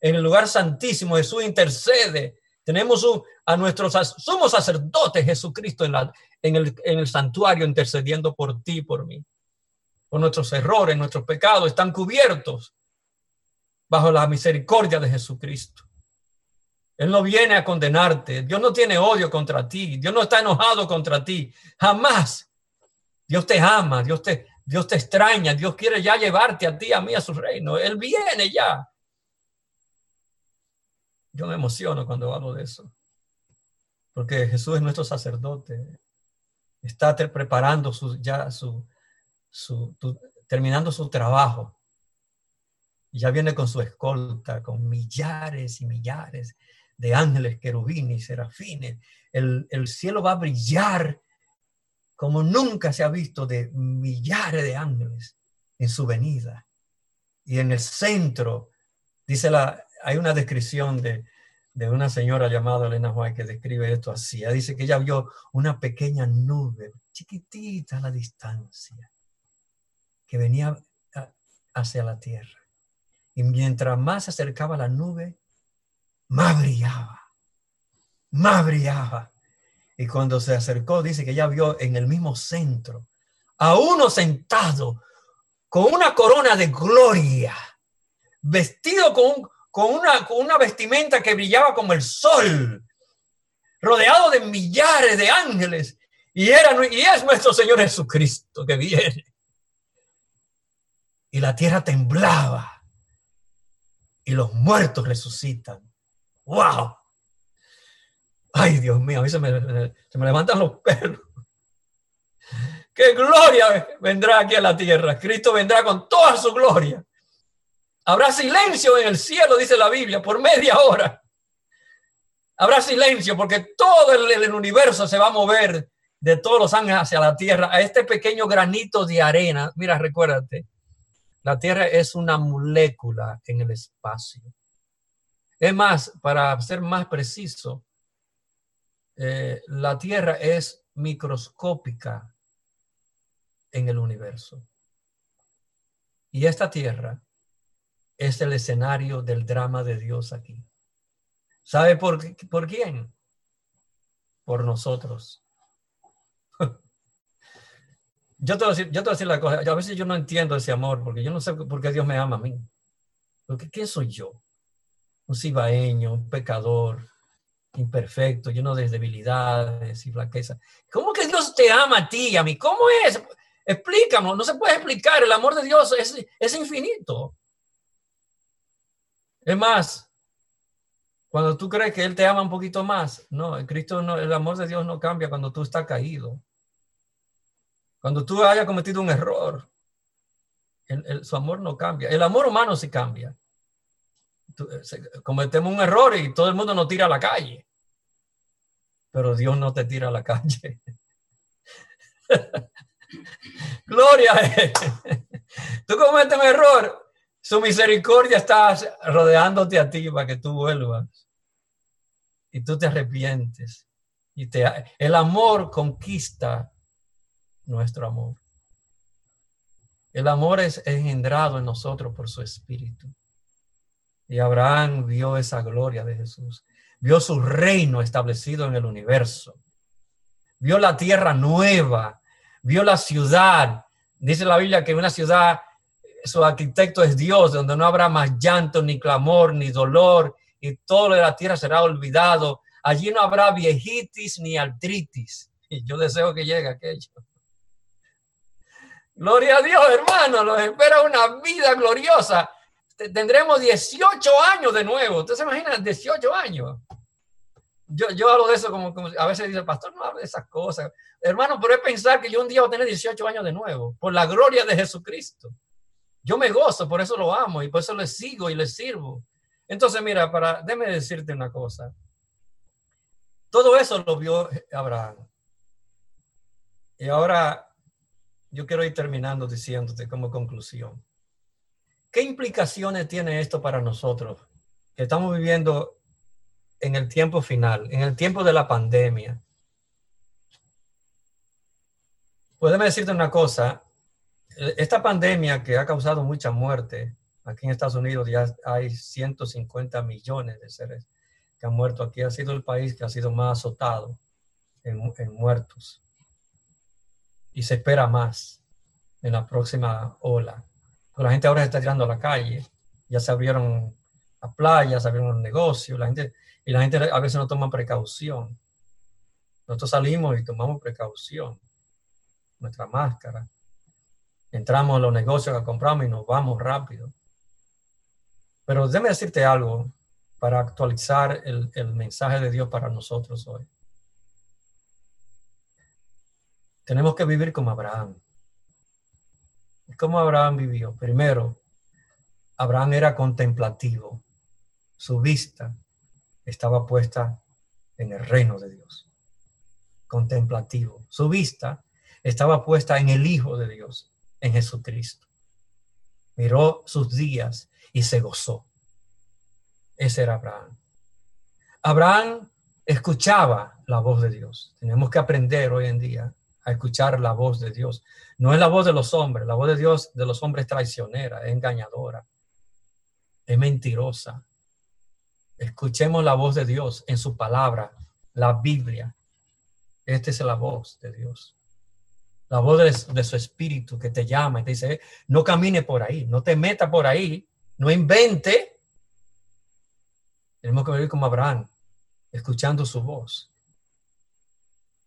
Speaker 1: en el lugar santísimo. Jesús intercede. Tenemos a nuestros somos sacerdotes Jesucristo en, la, en, el, en el santuario intercediendo por ti, por mí o nuestros errores, nuestros pecados están cubiertos bajo la misericordia de Jesucristo. Él no viene a condenarte. Dios no tiene odio contra ti. Dios no está enojado contra ti. Jamás. Dios te ama. Dios te, Dios te extraña. Dios quiere ya llevarte a ti, a mí, a su reino. Él viene ya. Yo me emociono cuando hablo de eso. Porque Jesús es nuestro sacerdote. Está preparando su, ya su, terminando su trabajo. Ya viene con su escolta, con millares y millares de ángeles, querubines serafines. El, el cielo va a brillar como nunca se ha visto de millares de ángeles en su venida. Y en el centro, dice la, hay una descripción de, de una señora llamada Elena White que describe esto así. Dice que ella vio una pequeña nube chiquitita a la distancia que venía hacia la tierra. Y mientras más se acercaba la nube, más brillaba, más brillaba. Y cuando se acercó, dice que ya vio en el mismo centro a uno sentado con una corona de gloria, vestido con, con, una, con una vestimenta que brillaba como el sol, rodeado de millares de ángeles. Y, era, y es nuestro Señor Jesucristo que viene y la tierra temblaba y los muertos resucitan. ¡Wow! Ay, Dios mío, a mí se me, levantan los pelos. ¡Qué gloria vendrá aquí a la tierra! Cristo vendrá con toda su gloria. Habrá silencio en el cielo, dice la Biblia, por media hora. Habrá silencio porque todo el, el universo se va a mover de todos los ángeles hacia la tierra, a este pequeño granito de arena. Mira, recuérdate, La Tierra es una molécula en el espacio. Es más, para ser más preciso, eh, la Tierra es microscópica en el universo. Y esta Tierra es el escenario del drama de Dios aquí. ¿Sabe por, por quién? Por nosotros. Yo te, voy a decir, yo te decir la cosa, a veces yo no entiendo ese amor, porque yo no sé por qué Dios me ama a mí. Porque ¿quién soy yo? Un cibaeño, un pecador, imperfecto, lleno de debilidades y flaqueza. ¿Cómo que Dios te ama a ti y a mí? ¿Cómo es? Explícame, no se puede explicar. El amor de Dios es, es infinito. Es más, cuando tú crees que Él te ama un poquito más, no, Cristo no, el amor de Dios no cambia cuando tú estás caído. Cuando tú hayas cometido un error, su amor no cambia. El amor humano sí cambia. Eh, cometemos un error y todo el mundo nos tira a la calle. Pero Dios no te tira a la calle. Gloria. Tú cometes un error, su misericordia está rodeándote a ti para que tú vuelvas. Y tú te arrepientes. Y te, el amor conquista nuestro amor. El amor es engendrado en nosotros por su espíritu. Y Abraham vio esa gloria de Jesús, vio su reino establecido en el universo, vio la tierra nueva, vio la ciudad. Dice la Biblia que una ciudad, su arquitecto es Dios, donde no habrá más llanto, ni clamor, ni dolor, y todo de la tierra será olvidado. Allí no habrá viejitis ni artritis. Y yo deseo que llegue aquello. Gloria a Dios, hermano, nos espera una vida gloriosa tendremos 18 años de nuevo. ¿Usted se imagina 18 años? Yo, yo hablo de eso como, como a veces dice, pastor, no hable de esas cosas. Hermano, pero es pensar que yo un día voy a tener 18 años de nuevo, por la gloria de Jesucristo. Yo me gozo, por eso lo amo y por eso le sigo y le sirvo. Entonces, mira, para, déme decirte una cosa. Todo eso lo vio Abraham. Y ahora yo quiero ir terminando diciéndote como conclusión. ¿Qué implicaciones tiene esto para nosotros que estamos viviendo en el tiempo final, en el tiempo de la pandemia? Puede decirte una cosa, esta pandemia que ha causado mucha muerte, aquí en Estados Unidos ya hay 150 millones de seres que han muerto. Aquí ha sido el país que ha sido más azotado en muertos. Y se espera más en la próxima ola la gente ahora se está tirando a la calle, ya se abrieron las playas, se abrieron los negocios, la gente, y la gente a veces no toma precaución. Nosotros salimos y tomamos precaución, nuestra máscara. Entramos a los negocios que compramos y nos vamos rápido. Pero déjame decirte algo para actualizar el mensaje de Dios para nosotros hoy. Tenemos que vivir como Abraham. ¿Cómo Abraham vivió? Primero, Abraham era contemplativo. Su vista estaba puesta en el reino de Dios. Contemplativo. Su vista estaba puesta en el Hijo de Dios, en Jesucristo. Miró sus días y se gozó. Ese era Abraham. Abraham escuchaba la voz de Dios. Tenemos que aprender hoy en día a escuchar la voz de Dios. No es la voz de los hombres, la voz de Dios de los hombres traicionera, es engañadora, es mentirosa. Escuchemos la voz de Dios en su palabra, la Biblia. Esta es la voz de Dios. La voz de, de su espíritu que te llama y te dice, no camine por ahí, no te meta por ahí, no invente. Tenemos que vivir como Abraham, escuchando su voz.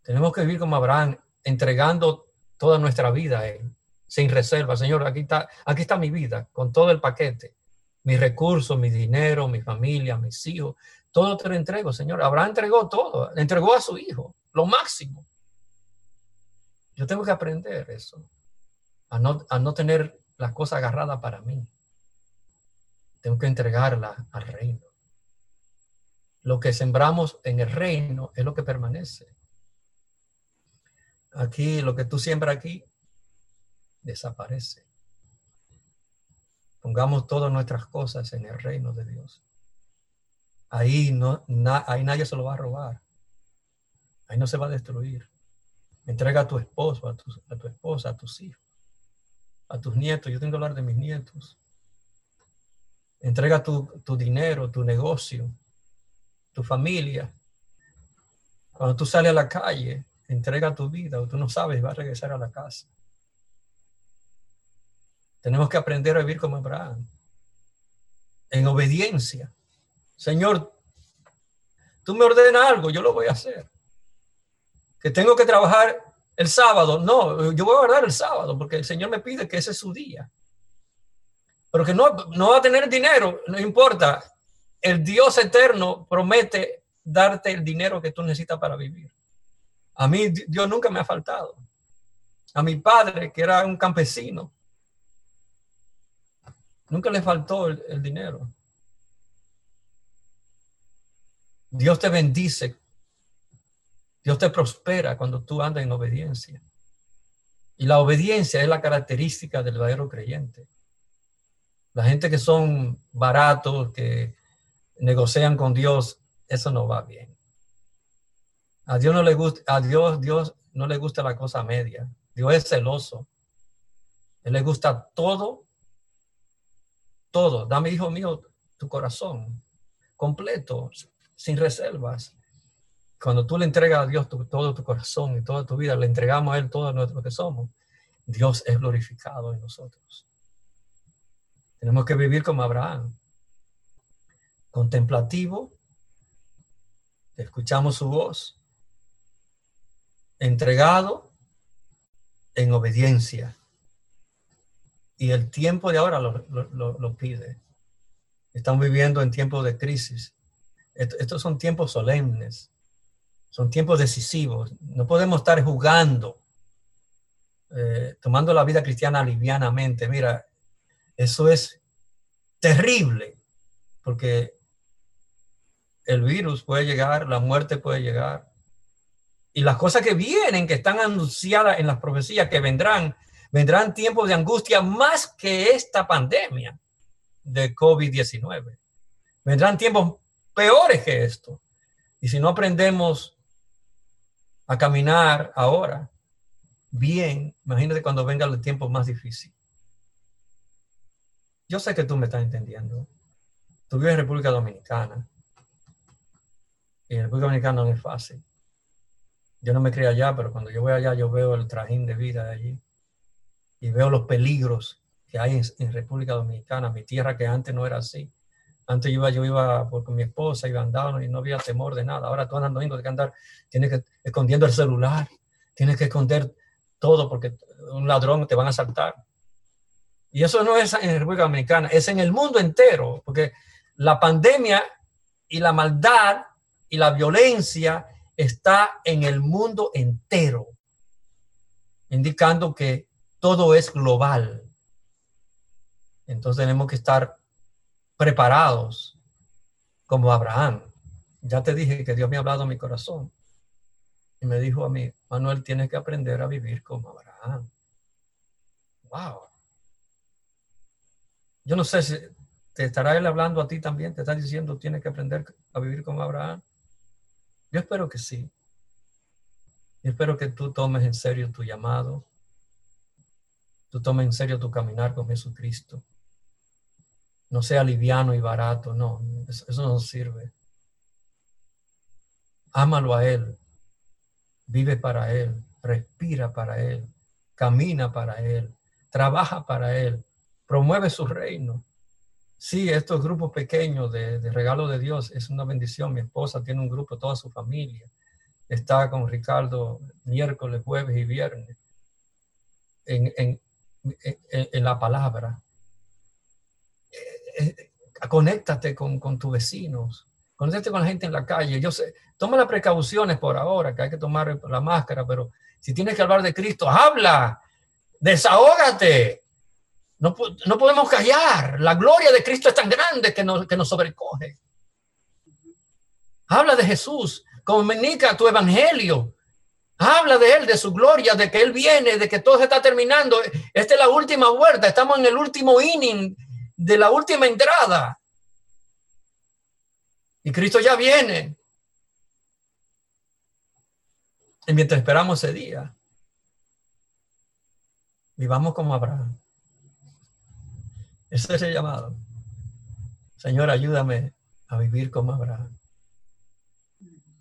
Speaker 1: Tenemos que vivir como Abraham, entregando toda nuestra vida a Él, sin reserva. Señor, aquí está, aquí está mi vida, con todo el paquete, mis recursos, mi dinero, mi familia, mis hijos, todo te lo entrego, Señor. Abraham entregó todo, entregó a su hijo, lo máximo. Yo tengo que aprender eso, a no, a no tener las cosas agarradas para mí. Tengo que entregarla al reino. Lo que sembramos en el reino es lo que permanece. Aquí, lo que tú siembras aquí, desaparece. Pongamos todas nuestras cosas en el reino de Dios. Ahí, no, ahí nadie se lo va a robar. Ahí no se va a destruir. Entrega a tu esposo, a tu, esposa, a tus hijos, a tus nietos. Yo tengo que hablar de mis nietos. Entrega tu dinero, tu negocio, tu familia. Cuando tú sales a la calle, entrega tu vida o tú no sabes, vas a regresar a la casa. Tenemos que aprender a vivir como Abraham, en obediencia. Señor, tú me ordenas algo, yo lo voy a hacer. Que tengo que trabajar el sábado, no, yo voy a guardar el sábado porque el Señor me pide que ese es su día. Pero que no, no va a tener dinero, no importa. El Dios eterno promete darte el dinero que tú necesitas para vivir. A mí Dios nunca me ha faltado. A mi padre, que era un campesino, nunca le faltó el, dinero. Dios te bendice. Dios te prospera cuando tú andas en obediencia. Y la obediencia es la característica del verdadero creyente. La gente que son baratos, que negocian con Dios, eso no va bien. A Dios no le gusta, a Dios, Dios no le gusta la cosa media. Dios es celoso. Él le gusta todo, todo. Dame, hijo mío, tu corazón completo, sin reservas. Cuando tú le entregas a Dios todo tu corazón y toda tu vida, le entregamos a Él todo lo que somos, Dios es glorificado en nosotros. Tenemos que vivir como Abraham, contemplativo, escuchamos su voz, entregado en obediencia. Y el tiempo de ahora lo, pide. Estamos viviendo en tiempos de crisis. estos son tiempos solemnes, son tiempos decisivos. No podemos estar jugando, eh, tomando la vida cristiana livianamente. Mira, eso es terrible, porque el virus puede llegar, la muerte puede llegar, y las cosas que vienen, que están anunciadas en las profecías que vendrán, vendrán tiempos de angustia más que esta pandemia de COVID-19. Vendrán tiempos peores que esto. Y si no aprendemos a caminar ahora bien, imagínate cuando venga el tiempo más difícil. Yo sé que tú me estás entendiendo. Tú vives en República Dominicana. Y en República Dominicana no es fácil yo no me crié allá, pero cuando yo voy allá, yo veo el trajín de vida de allí y veo los peligros que hay en, República Dominicana, mi tierra que antes no era así. Antes yo iba, yo iba con mi esposa, iba andando y no había temor de nada. Ahora tú andas domingo, tienes que andar, tienes que escondiendo el celular, tienes que esconder todo porque un ladrón te van a asaltar. Y eso no es en República Dominicana, es en el mundo entero, porque la pandemia y la maldad y la violencia está en el mundo entero, indicando que todo es global. Entonces tenemos que estar preparados como Abraham. Ya te dije que Dios me ha hablado en mi corazón y me dijo a mí, Manuel, tienes que aprender a vivir como Abraham. Wow. Yo no sé si te estará él hablando a ti también, te está diciendo, tienes que aprender a vivir como Abraham. Yo espero que sí. Espero que tú tomes en serio tu llamado. Tú tomes en serio tu caminar con Jesucristo. No sea liviano y barato, no, eso, eso no sirve. Ámalo a Él. Vive para Él. Respira para Él. Camina para Él. Trabaja para Él. Promueve su reino. Sí, estos grupos pequeños de, regalo de Dios es una bendición. Mi esposa tiene un grupo, toda su familia. Está con Ricardo miércoles, jueves y viernes en, la palabra. Eh, eh, conéctate con, con tus vecinos, conéctate con la gente en la calle. Yo sé, toma las precauciones por ahora, que hay que tomar la máscara, pero si tienes que hablar de Cristo, habla, desahógate, no, podemos callar. La gloria de Cristo es tan grande que nos, que nos sobrecoge. Habla de Jesús, comunica tu evangelio. Habla de Él, de su gloria, de que Él viene, de que todo se está terminando. Esta es la última vuelta, estamos en el último inning de la última entrada. Y Cristo ya viene. Y mientras esperamos ese día, vivamos como Abraham. Ese es el llamado. Señor, ayúdame a vivir como Abraham,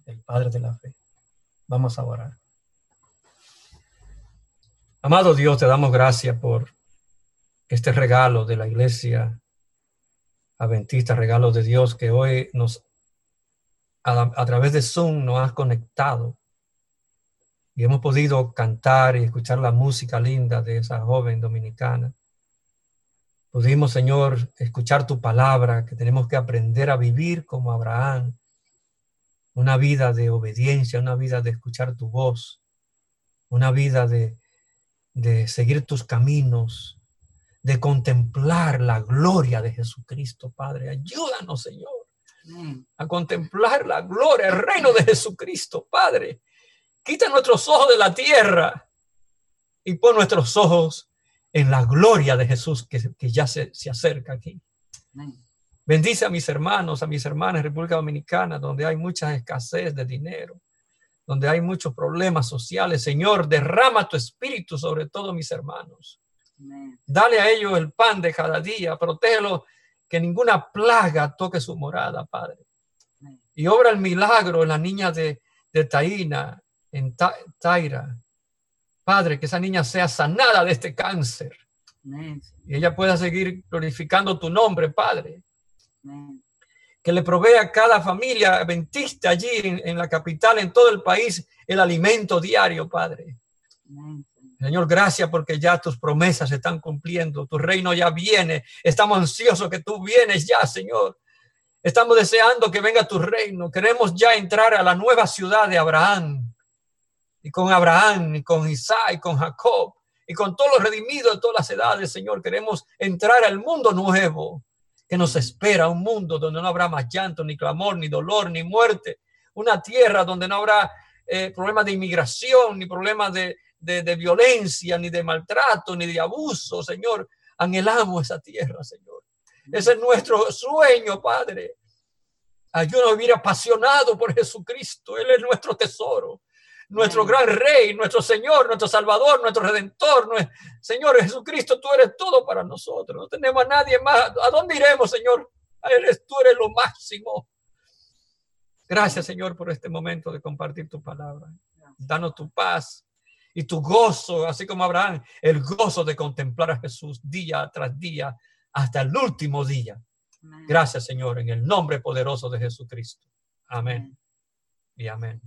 Speaker 1: el Padre de la fe. Vamos a orar. Amado Dios, te damos gracias por este regalo de la iglesia adventista, regalo de Dios que hoy nos, a, través de Zoom nos has conectado y hemos podido cantar y escuchar la música linda de esa joven dominicana. Pudimos, Señor, escuchar tu palabra, que tenemos que aprender a vivir como Abraham, una vida de obediencia, una vida de escuchar tu voz, una vida de, de seguir tus caminos, de contemplar la gloria de Jesucristo, Padre. Ayúdanos, Señor, a contemplar la gloria, el reino de Jesucristo, Padre. Quita nuestros ojos de la tierra y pon nuestros ojos en la gloria de Jesús que, ya se, se, acerca aquí. Bendice a mis hermanos, a mis hermanas en República Dominicana, donde hay mucha escasez de dinero, donde hay muchos problemas sociales. Señor, derrama tu espíritu sobre todos mis hermanos. Dale a ellos el pan de cada día, protégelo, que ninguna plaga toque su morada, Padre. Y obra el milagro en la niña de, de Taina, en Taira. Padre, que esa niña sea sanada de este cáncer. Y ella pueda seguir glorificando tu nombre, Padre. Que le provea a cada familia adventista allí en, la capital, en todo el país, el alimento diario, Padre. Señor, gracias porque ya tus promesas se están cumpliendo, tu reino ya viene, estamos ansiosos que tú vienes ya, Señor. Estamos deseando que venga tu reino, queremos ya entrar a la nueva ciudad de Abraham, y con Abraham, y con Isaac, y con Jacob, y con todos los redimidos de todas las edades, Señor. Queremos entrar al mundo nuevo que nos espera, un mundo donde no habrá más llanto, ni clamor, ni dolor, ni muerte. Una tierra donde no habrá eh, problemas de inmigración, ni problemas de, de, violencia, ni de maltrato, ni de abuso, Señor. Anhelamos esa tierra, Señor. Ese es nuestro sueño, Padre. Ayúdanos a vivir apasionado por Jesucristo. Él es nuestro tesoro nuestro gran rey, nuestro Señor, nuestro Salvador, nuestro Redentor. Señor Jesucristo, tú eres todo para nosotros. No tenemos a nadie más. ¿A dónde iremos, Señor? Eres, tú eres lo máximo. Gracias, Señor, por este momento de compartir tu palabra. Danos tu paz y tu gozo, así como Abraham, el gozo de contemplar a Jesús día tras día hasta el último día. Gracias, Señor, en el nombre poderoso de Jesucristo. Amén y amén.